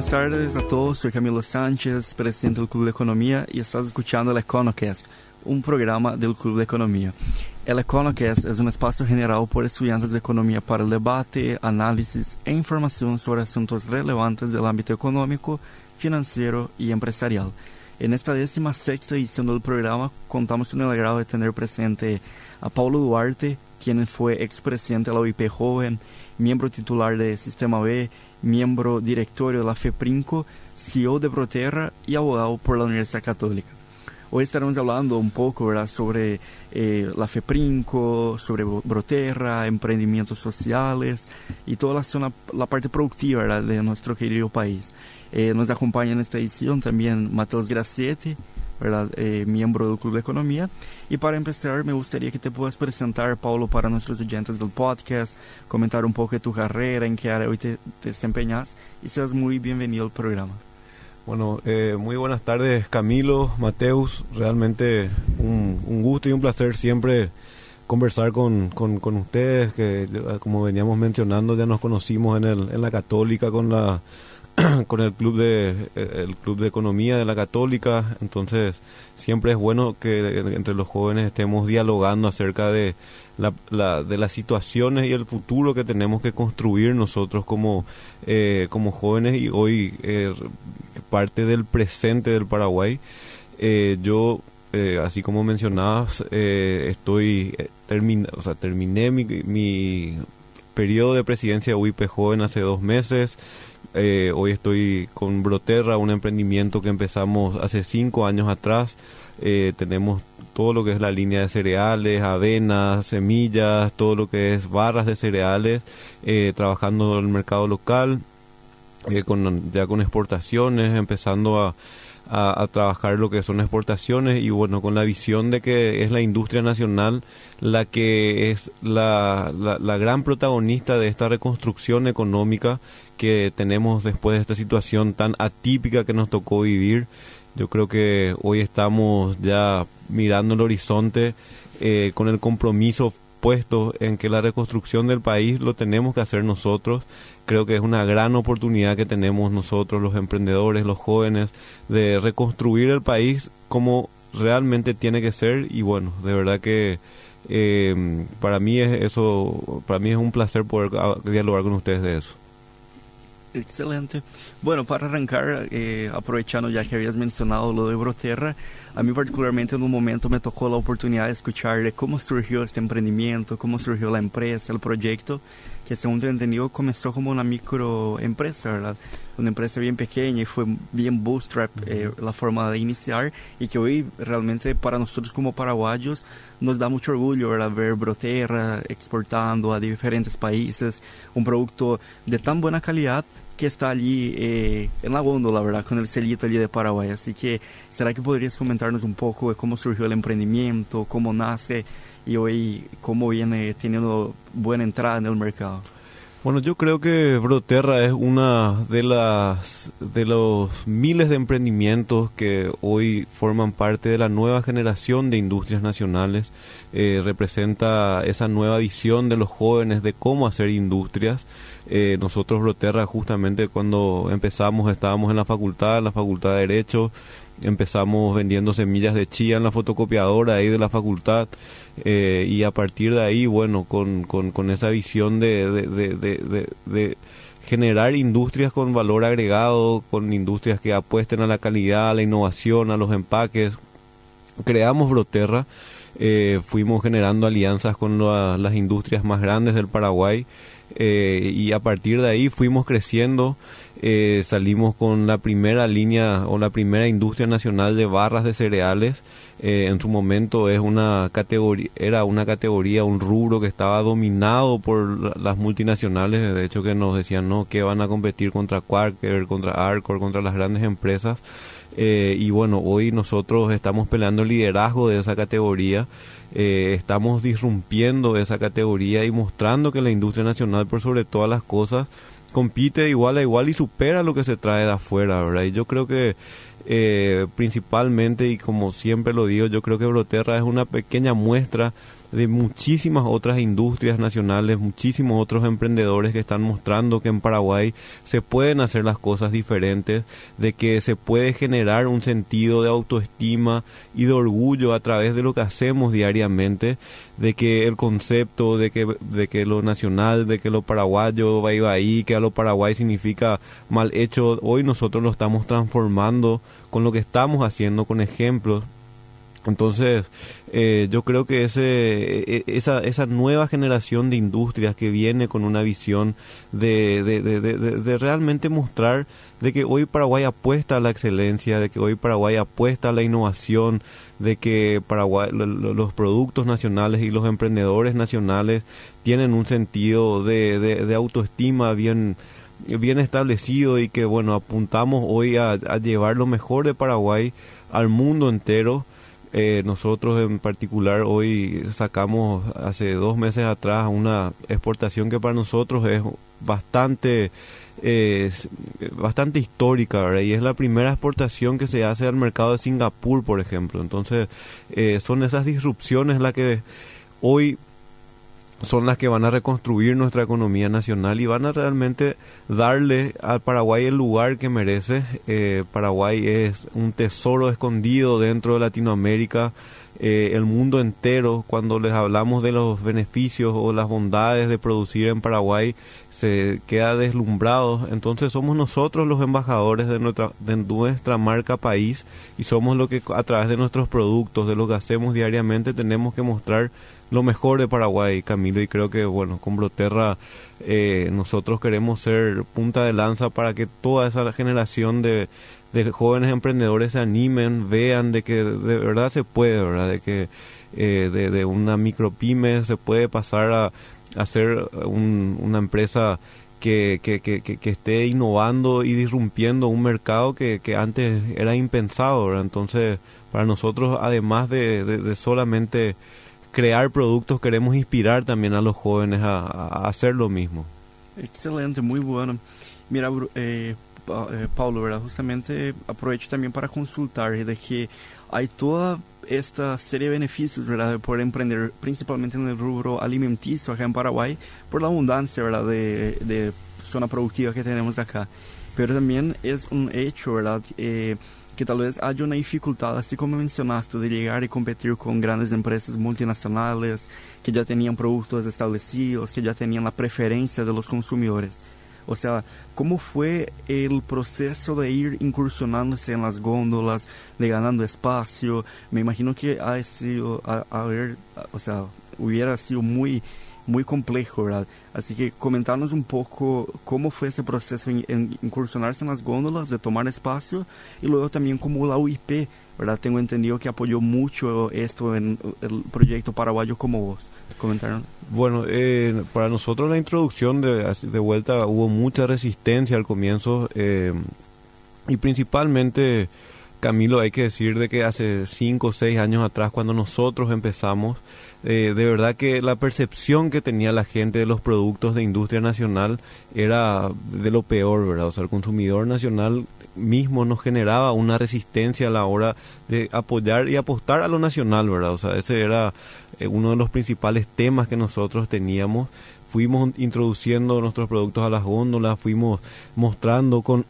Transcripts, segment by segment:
buenas tardes a todos. Soy Camilo Sánchez, presidente del Club de Economía y estás escuchando el EconoCast, un programa del Club de Economía. El EconoCast es un espacio generado por estudiantes de economía para el debate, análisis e información sobre asuntos relevantes del ámbito económico, financiero y empresarial. En esta décima sexta edición del programa contamos con el agrado de tener presente a Paulo Duarte, quien fue expresidente de la OIP Joven, miembro titular de Sistema B, miembro directorio de la FEPRINCO, CEO de Proterra y abogado por la Universidad Católica. Hoy estaremos hablando un poco ¿verdad? sobre eh, la FEPRINCO, sobre Broterra, emprendimientos sociales y toda la, zona, la parte productiva ¿verdad? de nuestro querido país. Eh, nos acompaña en esta edición también Mateus Gracietti, ¿verdad? Eh, miembro del Club de Economía. Y para empezar, me gustaría que te puedas presentar, Paulo, para nuestros oyentes del podcast, comentar un poco de tu carrera, en qué área hoy te, desempeñas y seas muy bienvenido al programa. Bueno, eh, muy buenas tardes Camilo, Mateus, realmente un, un, gusto y un placer siempre conversar con, con, con, ustedes, que como veníamos mencionando ya nos conocimos en, el, en la católica con la con el club de eh, el club de economía de la católica. Entonces siempre es bueno que entre los jóvenes estemos dialogando acerca de la, de las situaciones y el futuro que tenemos que construir nosotros como eh, como jóvenes y hoy eh, parte del presente del Paraguay. Yo así como mencionabas estoy termina o sea terminé mi, mi periodo de presidencia de UIP joven hace dos meses eh, hoy estoy con Broterra, un emprendimiento que empezamos hace cinco años atrás. Eh, tenemos todo lo que es la línea de cereales, avenas, semillas, todo lo que es barras de cereales, eh, trabajando en el mercado local, con, ya con exportaciones, empezando a, a, trabajar lo que son exportaciones y bueno, con la visión de que es la industria nacional la que es la, la, gran protagonista de esta reconstrucción económica que tenemos después de esta situación tan atípica que nos tocó vivir. Yo creo que hoy estamos ya mirando el horizonte eh, con el compromiso puesto en que la reconstrucción del país lo tenemos que hacer nosotros creo que es una gran oportunidad que tenemos nosotros, los emprendedores, los jóvenes, de reconstruir el país como realmente tiene que ser y bueno, de verdad que eh, para mí es eso, para mí es un placer poder dialogar con ustedes de eso. Excelente. Bueno, para arrancar, eh, aprovechando ya que habías mencionado lo de Broterra, a mí particularmente en un momento me tocó la oportunidad de escuchar de cómo surgió este emprendimiento, cómo surgió la empresa, el proyecto, que según tengo entendido comenzó como una microempresa, ¿verdad? Una empresa bien pequeña y fue bien bootstrap eh, la forma de iniciar y que hoy realmente para nosotros como paraguayos nos da mucho orgullo, ¿verdad? Ver Broterra exportando a diferentes países un producto de tan buena calidad que está allí eh, en la góndola, ¿verdad? Con el sellito allí de Paraguay. Así que, ¿será que podrías comentarnos un poco de cómo surgió el emprendimiento, cómo nace y hoy cómo viene teniendo buena entrada en el mercado? Bueno, yo creo que Broterra es una de las de los miles de emprendimientos que hoy forman parte de la nueva generación de industrias nacionales. Eh, representa esa nueva visión de los jóvenes de cómo hacer industrias. Eh, nosotros Broterra justamente cuando empezamos estábamos en la facultad, en la facultad de Derecho, empezamos vendiendo semillas de chía en la fotocopiadora ahí de la facultad eh, y a partir de ahí, bueno, con, con, esa visión de, de, de, generar industrias con valor agregado, con industrias que apuesten a la calidad, a la innovación, a los empaques, creamos Broterra. Eh, fuimos generando alianzas con las industrias más grandes del Paraguay eh, y a partir de ahí fuimos creciendo eh, salimos con la primera línea o la primera industria nacional de barras de cereales. Eh, en su momento es una categoría, era una categoría, un rubro que estaba dominado por las multinacionales, de hecho que nos decían no, que van a competir contra Quaker, contra Arcor, contra las grandes empresas. Eh, y bueno, hoy nosotros estamos peleando el liderazgo de esa categoría. Estamos disrumpiendo esa categoría y mostrando que la industria nacional, por sobre todas las cosas, compite igual a igual y supera lo que se trae de afuera, ¿verdad? Y yo creo que eh, principalmente, y como siempre lo digo, yo creo que Broterra es una pequeña muestra de muchísimas otras industrias nacionales, muchísimos otros emprendedores que están mostrando que en Paraguay se pueden hacer las cosas diferentes, de que se puede generar un sentido de autoestima y de orgullo a través de lo que hacemos diariamente, de que el concepto de que, de que lo nacional, de que lo paraguayo va a ahí, que a lo paraguay significa mal hecho, hoy nosotros lo estamos transformando con lo que estamos haciendo, con ejemplos entonces, eh, yo creo que ese, e, e, esa, esa nueva generación de industrias que viene con una visión de, de, de, realmente mostrar de que hoy Paraguay apuesta a la excelencia, de que hoy Paraguay apuesta a la innovación, de que Paraguay, los productos nacionales y los emprendedores nacionales tienen un sentido de, autoestima bien bien establecido y que bueno apuntamos hoy a llevar lo mejor de Paraguay al mundo entero eh, nosotros en particular hoy sacamos hace dos meses atrás una exportación que para nosotros es bastante bastante histórica y es la primera exportación que se hace al mercado de Singapur por ejemplo. Entonces eh, son esas disrupciones las que hoy son las que van a reconstruir nuestra economía nacional y van a realmente darle al Paraguay el lugar que merece. Eh, Paraguay es un tesoro escondido dentro de Latinoamérica. Eh, el mundo entero, cuando les hablamos de los beneficios o las bondades de producir en Paraguay, se queda deslumbrado. Entonces somos nosotros los embajadores de nuestra, de nuestra marca país y somos lo que a través de nuestros productos, de lo que hacemos diariamente, tenemos que mostrar lo mejor de Paraguay, Camilo, y creo que, bueno, con Broterra eh, nosotros queremos ser punta de lanza para que toda esa generación de, de jóvenes emprendedores se animen, vean de que de verdad se puede, ¿verdad? De que eh, de, de, una micropyme se puede pasar a, a ser una empresa que, que, esté innovando y disrumpiendo un mercado que, antes era impensado. Entonces, para nosotros, además de, de crear productos, queremos inspirar también a los jóvenes a, hacer lo mismo. Excelente, muy bueno. Mira, eh, eh, Paulo, ¿verdad? justamente aprovecho también para consultar de que hay toda esta serie de beneficios ¿verdad? por emprender, principalmente en el rubro alimenticio acá en Paraguay, por la abundancia ¿verdad? De, de zona productiva que tenemos acá. Pero también es un hecho, ¿verdad? Eh, que tal vez haya una dificultad, así como mencionaste, de llegar y competir con grandes empresas multinacionales que ya tenían productos establecidos, que ya tenían la preferencia de consumidores. O sea, ¿cómo fue el proceso de ir incursionándose en las góndolas, de ganando espacio? Me imagino que ha sido, a, ver, o sea, hubiera sido muy muy complejo, ¿verdad? Así que comentarnos un poco cómo fue ese proceso en, incursionarse en las góndolas, de tomar espacio y luego también como la UIP, ¿verdad? Tengo entendido que apoyó mucho esto en el proyecto paraguayo como vos. ¿Comentaron? Bueno, eh, para nosotros la introducción de, de vuelta hubo mucha resistencia al comienzo eh, y principalmente... Camilo, hay que decir de que hace cinco o seis años atrás, cuando nosotros empezamos, eh, de verdad que la percepción que tenía la gente de los productos de industria nacional era de lo peor, ¿verdad? O sea, el consumidor nacional mismo nos generaba una resistencia a la hora de apoyar y apostar a lo nacional, ¿verdad? O sea, ese era eh, uno de los principales temas que nosotros teníamos fuimos introduciendo nuestros productos a las góndolas, fuimos mostrando con,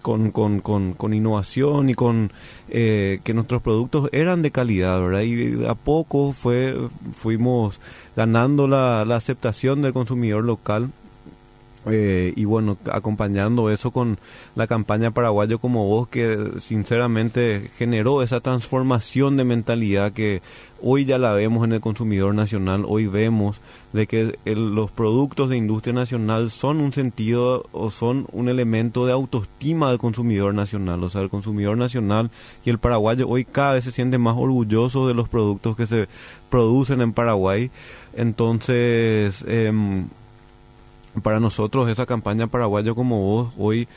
con, con, con, innovación y con eh, que nuestros productos eran de calidad, ¿verdad? Y a poco fue, fuimos ganando la, la aceptación del consumidor local eh, y bueno, acompañando eso con la campaña Paraguayo como vos, que sinceramente generó esa transformación de mentalidad que hoy ya la vemos en el consumidor nacional, hoy vemos de que los productos de industria nacional son un sentido o son un elemento de autoestima del consumidor nacional, o sea, el consumidor nacional y el paraguayo hoy cada vez se siente más orgulloso de los productos que se producen en Paraguay, entonces... Eh, para nosotros esa campaña paraguayo como vos hoy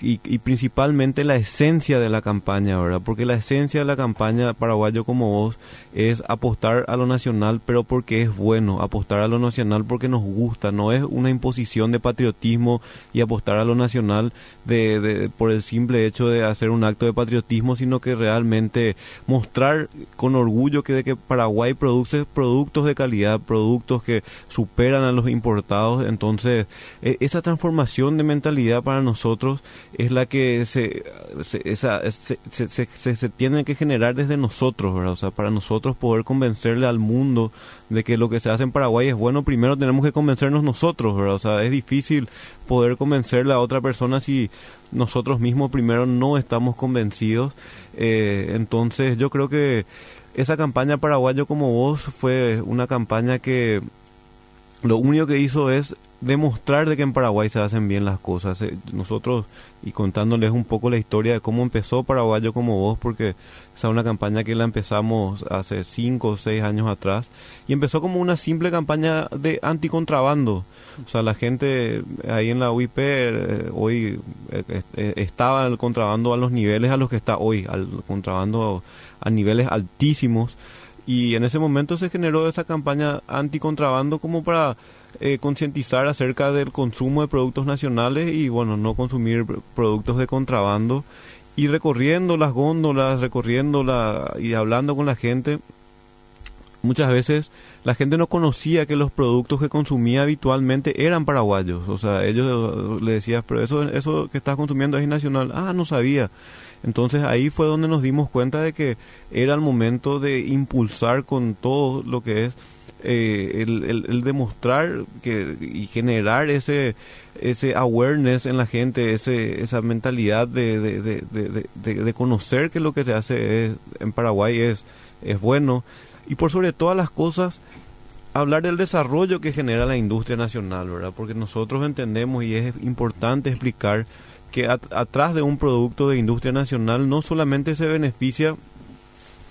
y, principalmente la esencia de la campaña, ¿verdad? Porque la esencia de la campaña paraguayo como vos es apostar a lo nacional, pero porque es bueno, apostar a lo nacional porque nos gusta, no es una imposición de patriotismo y apostar a lo nacional de, por el simple hecho de hacer un acto de patriotismo, sino que realmente mostrar con orgullo que de que Paraguay produce productos de calidad, productos que superan a los importados, entonces e, esa transformación de mentalidad para nosotros es la que se, se, esa, se, se, tiene que generar desde nosotros, ¿verdad? O sea, para nosotros poder convencerle al mundo de que lo que se hace en Paraguay es bueno, primero tenemos que convencernos nosotros. O sea, es difícil poder convencerle a otra persona si nosotros mismos primero no estamos convencidos. Eh, entonces yo creo que esa campaña paraguayo como vos fue una campaña que lo único que hizo es demostrar de que en Paraguay se hacen bien las cosas. Eh, nosotros, y contándoles un poco la historia de cómo empezó Paraguayo como vos, porque esa es una campaña que la empezamos hace 5 o 6 años atrás, y empezó como una simple campaña de anticontrabando. O sea, la gente ahí en la UIP eh, hoy eh, estaba el contrabando a los niveles a los que está hoy, al contrabando a niveles altísimos. Y en ese momento se generó esa campaña anticontrabando como para eh, concientizar acerca del consumo de productos nacionales y bueno, no consumir productos de contrabando y recorriendo las góndolas, recorriendo la, y hablando con la gente, muchas veces la gente no conocía que los productos que consumía habitualmente eran paraguayos. O sea, ellos le decían, pero eso, eso que estás consumiendo es nacional. Ah, no sabía. Entonces ahí fue donde nos dimos cuenta de que era el momento de impulsar con todo lo que es eh, el, demostrar que, y generar ese ese awareness en la gente, ese, esa mentalidad de, de, conocer que lo que se hace en Paraguay es, es bueno y por sobre todas las cosas hablar del desarrollo que genera la industria nacional, ¿verdad? Porque nosotros entendemos y es importante explicar que atrás de un producto de industria nacional no solamente se beneficia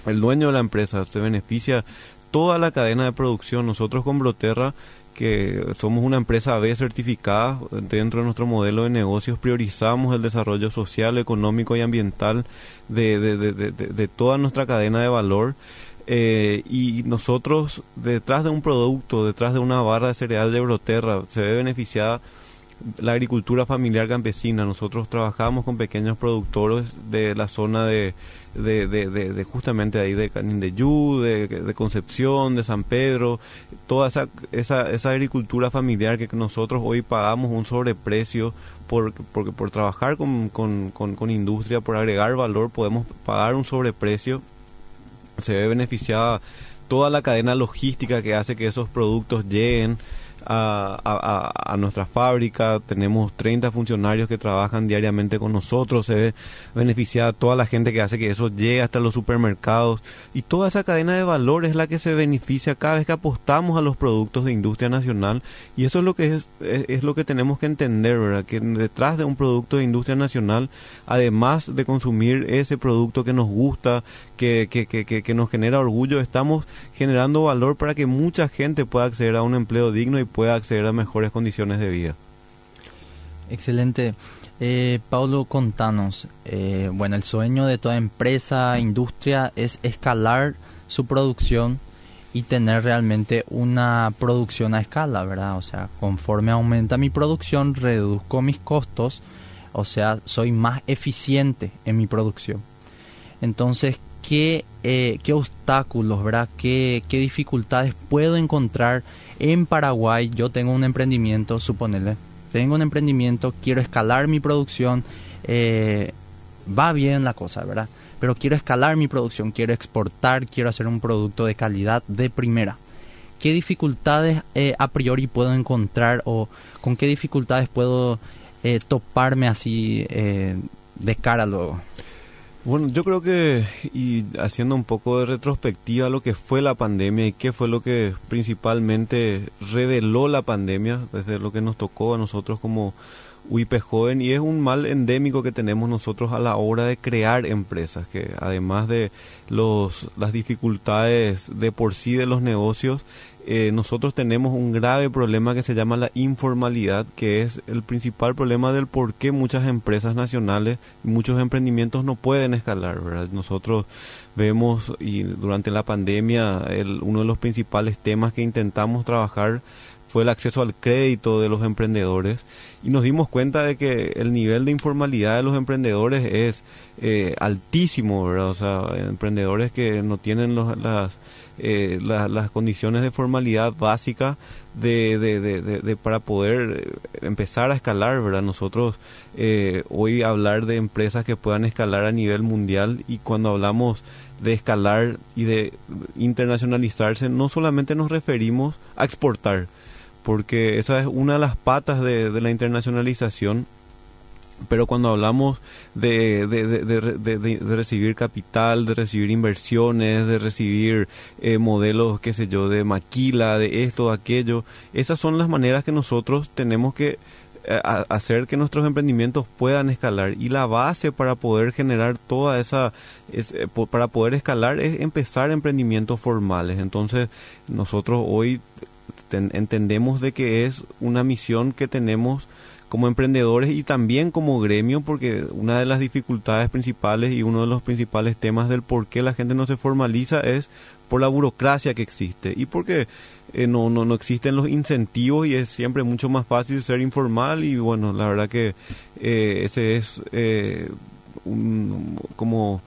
el dueño de la empresa, se beneficia toda la cadena de producción. Nosotros con Broterra, que somos una empresa B certificada, dentro de nuestro modelo de negocios priorizamos el desarrollo social, económico y ambiental de, de, de, de toda nuestra cadena de valor. Eh, y nosotros, detrás de un producto, detrás de una barra de cereal de Broterra, se ve beneficiada la agricultura familiar campesina. Nosotros trabajamos con pequeños productores de la zona de, de, de, justamente ahí de Canindeyú, de, de Concepción, de San Pedro, toda esa, esa, esa agricultura familiar que nosotros hoy pagamos un sobreprecio por, porque por trabajar con, con, con, industria, por agregar valor, podemos pagar un sobreprecio. Se ve beneficiada toda la cadena logística que hace que esos productos lleguen a, nuestra fábrica, tenemos 30 funcionarios que trabajan diariamente con nosotros, se ve beneficiada toda la gente que hace que eso llegue hasta los supermercados. Y toda esa cadena de valor es la que se beneficia cada vez que apostamos a los productos de industria nacional. Y eso es lo que es, es, lo que tenemos que entender, que detrás de un producto de industria nacional, además de consumir ese producto que nos gusta, que, que, que, que nos genera orgullo, estamos generando valor para que mucha gente pueda acceder a un empleo digno y pueda acceder a mejores condiciones de vida. Excelente. Eh, Paulo, contanos. Eh, bueno, el sueño de toda empresa, industria, es escalar su producción y tener realmente una producción a escala, ¿verdad? O sea, conforme aumenta mi producción, reduzco mis costos, o sea, soy más eficiente en mi producción. Entonces, ¿qué, eh, qué obstáculos, ¿verdad? ¿Qué, ¿Qué dificultades puedo encontrar en Paraguay yo tengo un emprendimiento, suponele, tengo un emprendimiento, quiero escalar mi producción, eh, va bien la cosa, ¿verdad? Pero quiero escalar mi producción, quiero exportar, quiero hacer un producto de calidad de primera. ¿Qué dificultades eh, a priori puedo encontrar o con qué dificultades puedo toparme así de cara luego? Bueno, yo creo que, y haciendo un poco de retrospectiva lo que fue la pandemia y qué fue lo que principalmente reveló la pandemia, desde lo que nos tocó a nosotros como UIP joven, y es un mal endémico que tenemos nosotros a la hora de crear empresas, que además de los, las dificultades de por sí de los negocios, eh, nosotros tenemos un grave problema que se llama la informalidad, que es el principal problema del por qué muchas empresas nacionales, muchos emprendimientos no pueden escalar. ¿verdad? Nosotros vemos y durante la pandemia el, uno de los principales temas que intentamos trabajar fue el acceso al crédito de los emprendedores y nos dimos cuenta de que el nivel de informalidad de los emprendedores es eh, altísimo, ¿verdad? O sea, emprendedores que no tienen las, eh, las condiciones de formalidad básica de, de, para poder eh, empezar a escalar, ¿verdad? Nosotros hoy hablar de empresas que puedan escalar a nivel mundial y cuando hablamos de escalar y de internacionalizarse, no solamente nos referimos a exportar, porque esa es una de las patas de, la internacionalización. Pero cuando hablamos de, de, recibir capital, de recibir inversiones, de recibir eh, modelos, qué sé yo, de maquila, de esto, de aquello, esas son las maneras que nosotros tenemos que eh, hacer que nuestros emprendimientos puedan escalar. Y la base para poder generar toda esa eh, para poder escalar es empezar emprendimientos formales. Entonces nosotros hoy entendemos de que es una misión que tenemos como emprendedores y también como gremio, porque una de las dificultades principales y uno de los principales temas del por qué la gente no se formaliza es por la burocracia que existe y porque eh, no, no, no existen los incentivos y es siempre mucho más fácil ser informal y bueno, la verdad que eh, ese es eh, un, como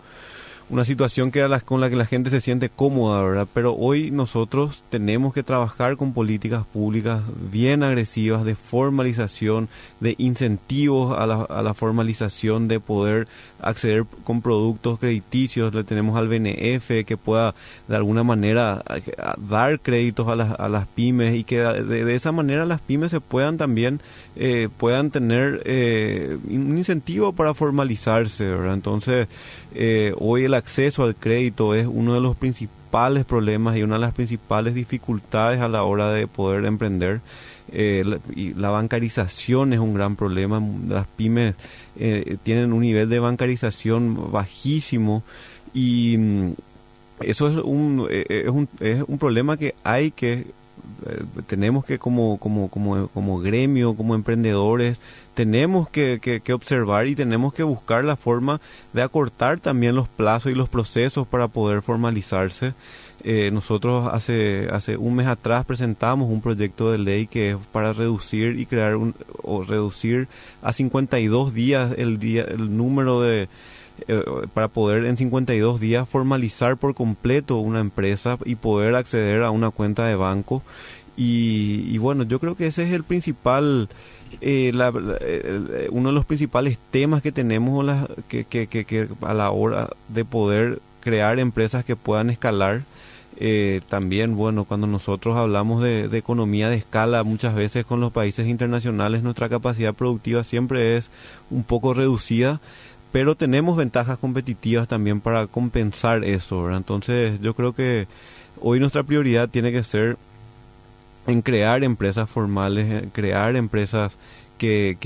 una situación que la, con la que la gente se siente cómoda, ¿verdad? Pero hoy nosotros tenemos que trabajar con políticas públicas bien agresivas de formalización, de incentivos a la, a la formalización, de poder acceder con productos crediticios. Le tenemos al BNF que pueda de alguna manera dar créditos a las, a las pymes y que de, esa manera las pymes se puedan también eh, puedan tener eh, un incentivo para formalizarse. Entonces, eh, hoy el acceso al crédito es uno de los principales problemas y una de las principales dificultades a la hora de poder emprender. Eh, y la bancarización es un gran problema. Las pymes eh, tienen un nivel de bancarización bajísimo y mm, eso es un, es un, es un problema que hay que tenemos que como, como, como, como gremio, como emprendedores, tenemos que, que, observar y tenemos que buscar la forma de acortar también los plazos y los procesos para poder formalizarse. Eh, nosotros hace, hace un mes atrás presentamos un proyecto de ley que es para reducir y crear un, o reducir a 52 días el día, el número de, eh, para poder en 52 días formalizar por completo una empresa y poder acceder a una cuenta de banco. Y, y bueno, yo creo que ese es el principal, eh, la, eh, uno de los principales temas que tenemos la, que, que, a la hora de poder crear empresas que puedan escalar. Eh, también, bueno, cuando nosotros hablamos de, economía de escala, muchas veces con los países internacionales nuestra capacidad productiva siempre es un poco reducida pero tenemos ventajas competitivas también para compensar eso, Entonces yo creo que hoy nuestra prioridad tiene que ser en crear empresas formales, crear empresas que,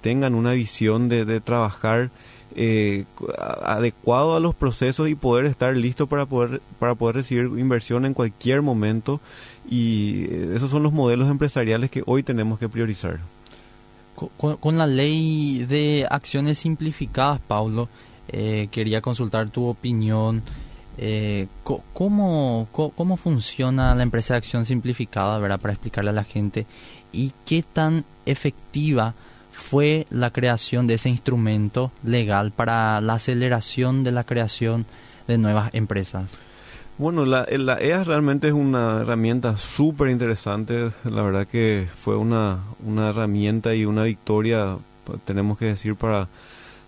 tengan una visión de, de trabajar eh, adecuado a los procesos y poder estar listo para poder, para poder recibir inversión en cualquier momento. Y eh, esos son los modelos empresariales que hoy tenemos que priorizar. Con, la ley de acciones simplificadas, Paulo, eh, quería consultar tu opinión. Eh, ¿cómo, cómo, funciona la empresa de acción simplificada, ¿verdad? para explicarle a la gente? ¿Y qué tan efectiva fue la creación de ese instrumento legal para la aceleración de la creación de nuevas empresas? Bueno, la, la EA realmente es una herramienta súper interesante. La verdad que fue una, una herramienta y una victoria, tenemos que decir, para,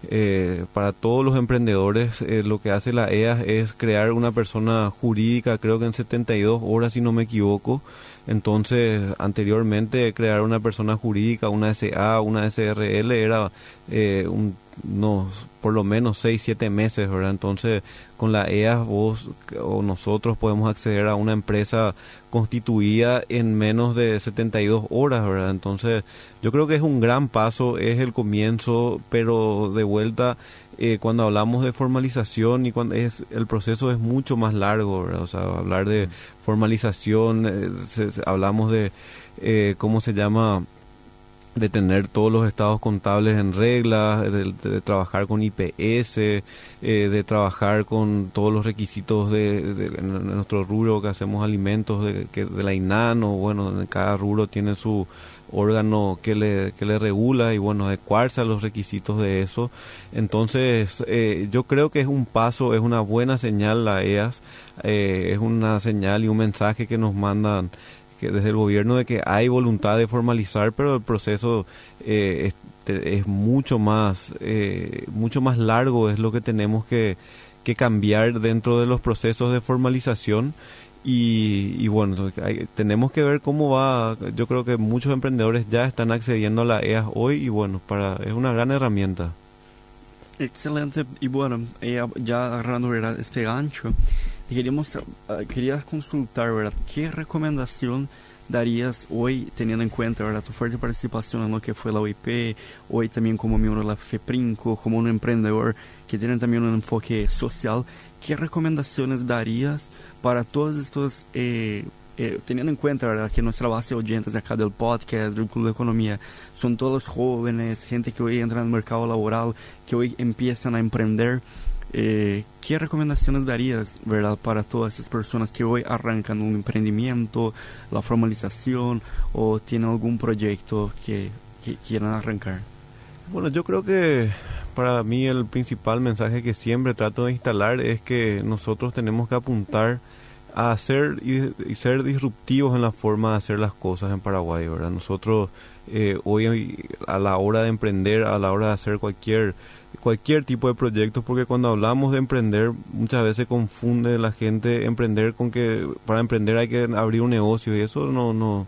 eh, para todos los emprendedores. Eh, lo que hace la EA es crear una persona jurídica, creo que en 72 horas, si no me equivoco. Entonces, anteriormente crear una persona jurídica, una SA, una SRL, era eh, un unos por lo menos 6, 7 meses, ¿verdad? Entonces, con la EAS vos o nosotros podemos acceder a una empresa constituida en menos de 72 horas, ¿verdad? Entonces, yo creo que es un gran paso, es el comienzo, pero de vuelta, eh, cuando hablamos de formalización y cuando es el proceso es mucho más largo, ¿verdad? O sea, hablar de formalización, eh, hablamos de, eh, ¿cómo se llama? de tener todos los estados contables en regla, de, trabajar con IPS, eh, de trabajar con todos los requisitos de, nuestro rubro que hacemos alimentos de, que, de la INAN o bueno, cada rubro tiene su órgano que le, que le regula y bueno, adecuarse a los requisitos de eso. Entonces, eh, yo creo que es un paso, es una buena señal la EAS, eh, es una señal y un mensaje que nos mandan que desde el gobierno de que hay voluntad de formalizar, pero el proceso eh, es, mucho más eh, mucho más largo, es lo que tenemos que, que cambiar dentro de los procesos de formalización. Y, bueno, tenemos que ver cómo va. Yo creo que muchos emprendedores ya están accediendo a la EAS hoy y bueno, para es una gran herramienta. Excelente. Y bueno, ya agarrando este gancho, queríamos, uh, quería consultar, ¿verdad? ¿Qué recomendación darías hoy, teniendo en cuenta ¿verdad? tu fuerte participación en lo que fue la OIP, hoy también como miembro de la FEPRINCO, como un emprendedor que tiene también un enfoque social, ¿qué recomendaciones darías para todos estos, eh, eh, teniendo en cuenta que nuestra base de oyentes acá del podcast, del Club de Economía, son todos jóvenes, gente que hoy entra en el mercado laboral, que hoy empiezan a emprender? Eh, ¿Qué recomendaciones darías, verdad, para todas esas personas que hoy arrancan un emprendimiento, la formalización o tienen algún proyecto que, quieran arrancar? Bueno, yo creo que para mí el principal mensaje que siempre trato de instalar es que nosotros tenemos que apuntar a hacer y, ser disruptivos en la forma de hacer las cosas en Paraguay, ¿verdad? Nosotros eh, hoy a la hora de emprender, a la hora de hacer cualquier cualquier tipo de proyecto, porque cuando hablamos de emprender, muchas veces confunde la gente emprender con que para emprender hay que abrir un negocio y eso no, no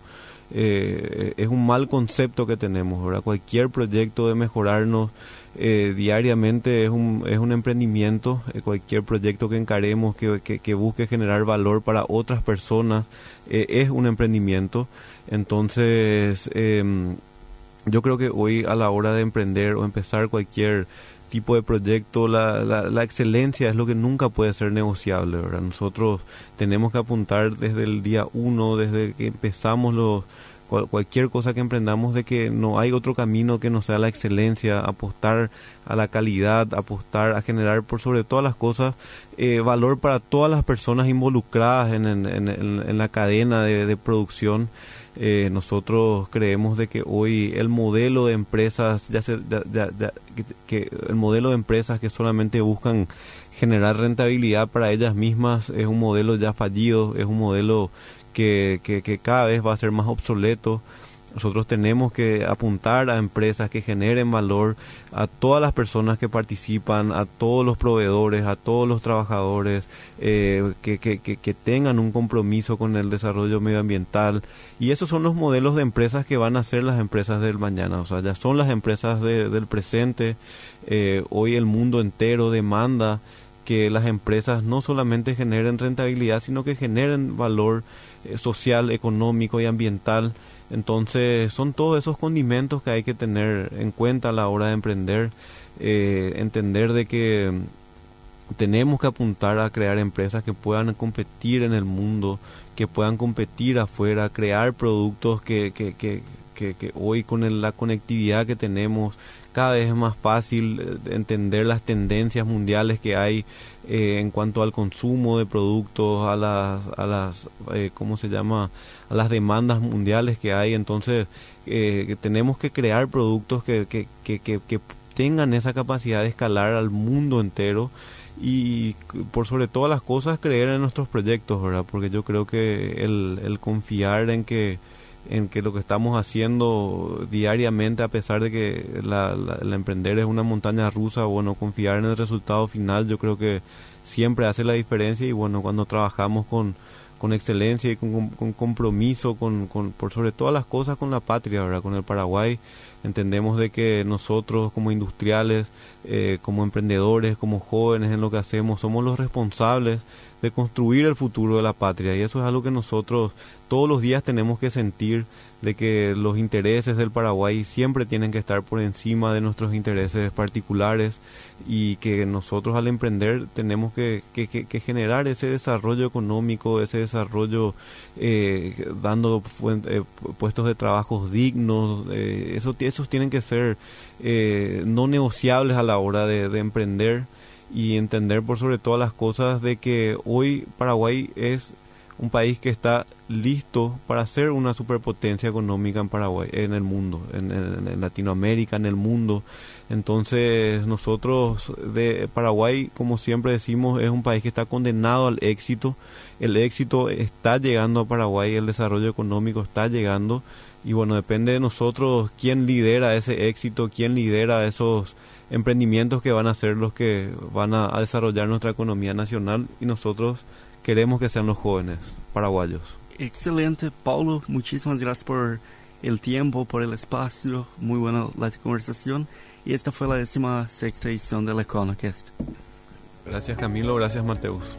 eh, es un mal concepto que tenemos, ¿verdad? Cualquier proyecto de mejorarnos eh, diariamente es un, es un emprendimiento, eh, cualquier proyecto que encaremos que, que, busque generar valor para otras personas es un emprendimiento. Entonces, em, yo creo que hoy a la hora de emprender o empezar cualquier tipo de proyecto, la, la, excelencia es lo que nunca puede ser negociable, ¿verdad? Nosotros tenemos que apuntar desde el día uno, desde que empezamos los, cualquier cosa que emprendamos, de que no hay otro camino que no sea la excelencia, apostar a la calidad, apostar a generar por sobre todas las cosas eh, valor para todas las personas involucradas en, en, en, la cadena de, de producción. Eh, nosotros creemos de que hoy el modelo de empresas ya, se, que, el modelo de empresas que solamente buscan generar rentabilidad para ellas mismas es un modelo ya fallido es un modelo que, que cada vez va a ser más obsoleto nosotros tenemos que apuntar a empresas que generen valor a todas las personas que participan, a todos los proveedores, a todos los trabajadores, eh, que, tengan un compromiso con el desarrollo medioambiental. Y esos son los modelos de empresas que van a ser las empresas del mañana. O sea, ya son las empresas del presente. Eh, hoy el mundo entero demanda que las empresas no solamente generen rentabilidad, sino que generen valor eh, social, económico y ambiental. Entonces son todos esos condimentos que hay que tener en cuenta a la hora de emprender, eh, entender de que tenemos que apuntar a crear empresas que puedan competir en el mundo, que puedan competir afuera, crear productos que, que, que, que, hoy con la conectividad que tenemos cada vez es más fácil eh, entender las tendencias mundiales que hay eh, en cuanto al consumo de productos, a las, a las eh, ¿cómo se llama? A las demandas mundiales que hay. Entonces, tenemos que crear productos que, que, que, que, tengan esa capacidad de escalar al mundo entero y por sobre todas las cosas creer en nuestros proyectos, ¿verdad? Porque yo creo que el, el confiar en que en que lo que estamos haciendo diariamente, a pesar de que la, la, emprender es una montaña rusa, bueno, confiar en el resultado final, yo creo que siempre hace la diferencia y bueno, cuando trabajamos con, con excelencia y con, compromiso, con, con, por sobre todas las cosas con la patria, ¿verdad? con el Paraguay, Entendemos de que nosotros como industriales, eh, como emprendedores, como jóvenes en lo que hacemos, somos los responsables de construir el futuro de la patria. Y eso es algo que nosotros todos los días tenemos que sentir de que los intereses del Paraguay siempre tienen que estar por encima de nuestros intereses particulares y que nosotros al emprender tenemos que, que, generar ese desarrollo económico, ese desarrollo eh, dando eh, puestos de trabajo dignos, eh, eso, esos tienen que ser eh, no negociables a la hora de, de emprender y entender por sobre todas las cosas de que hoy Paraguay es un país que está listo para ser una superpotencia económica en Paraguay, en el mundo, en, Latinoamérica, en el mundo. Entonces nosotros de Paraguay, como siempre decimos, es un país que está condenado al éxito. El éxito está llegando a Paraguay, el desarrollo económico está llegando y bueno, depende de nosotros quién lidera ese éxito, quién lidera esos emprendimientos que van a ser los que van a, desarrollar nuestra economía nacional y nosotros queremos que sean los jóvenes paraguayos. Excelente, Paulo, muchísimas gracias por el tiempo, por el espacio, muy buena la conversación y esta fue la décima sexta edición del EconoCast. Gracias Camilo, gracias Mateus.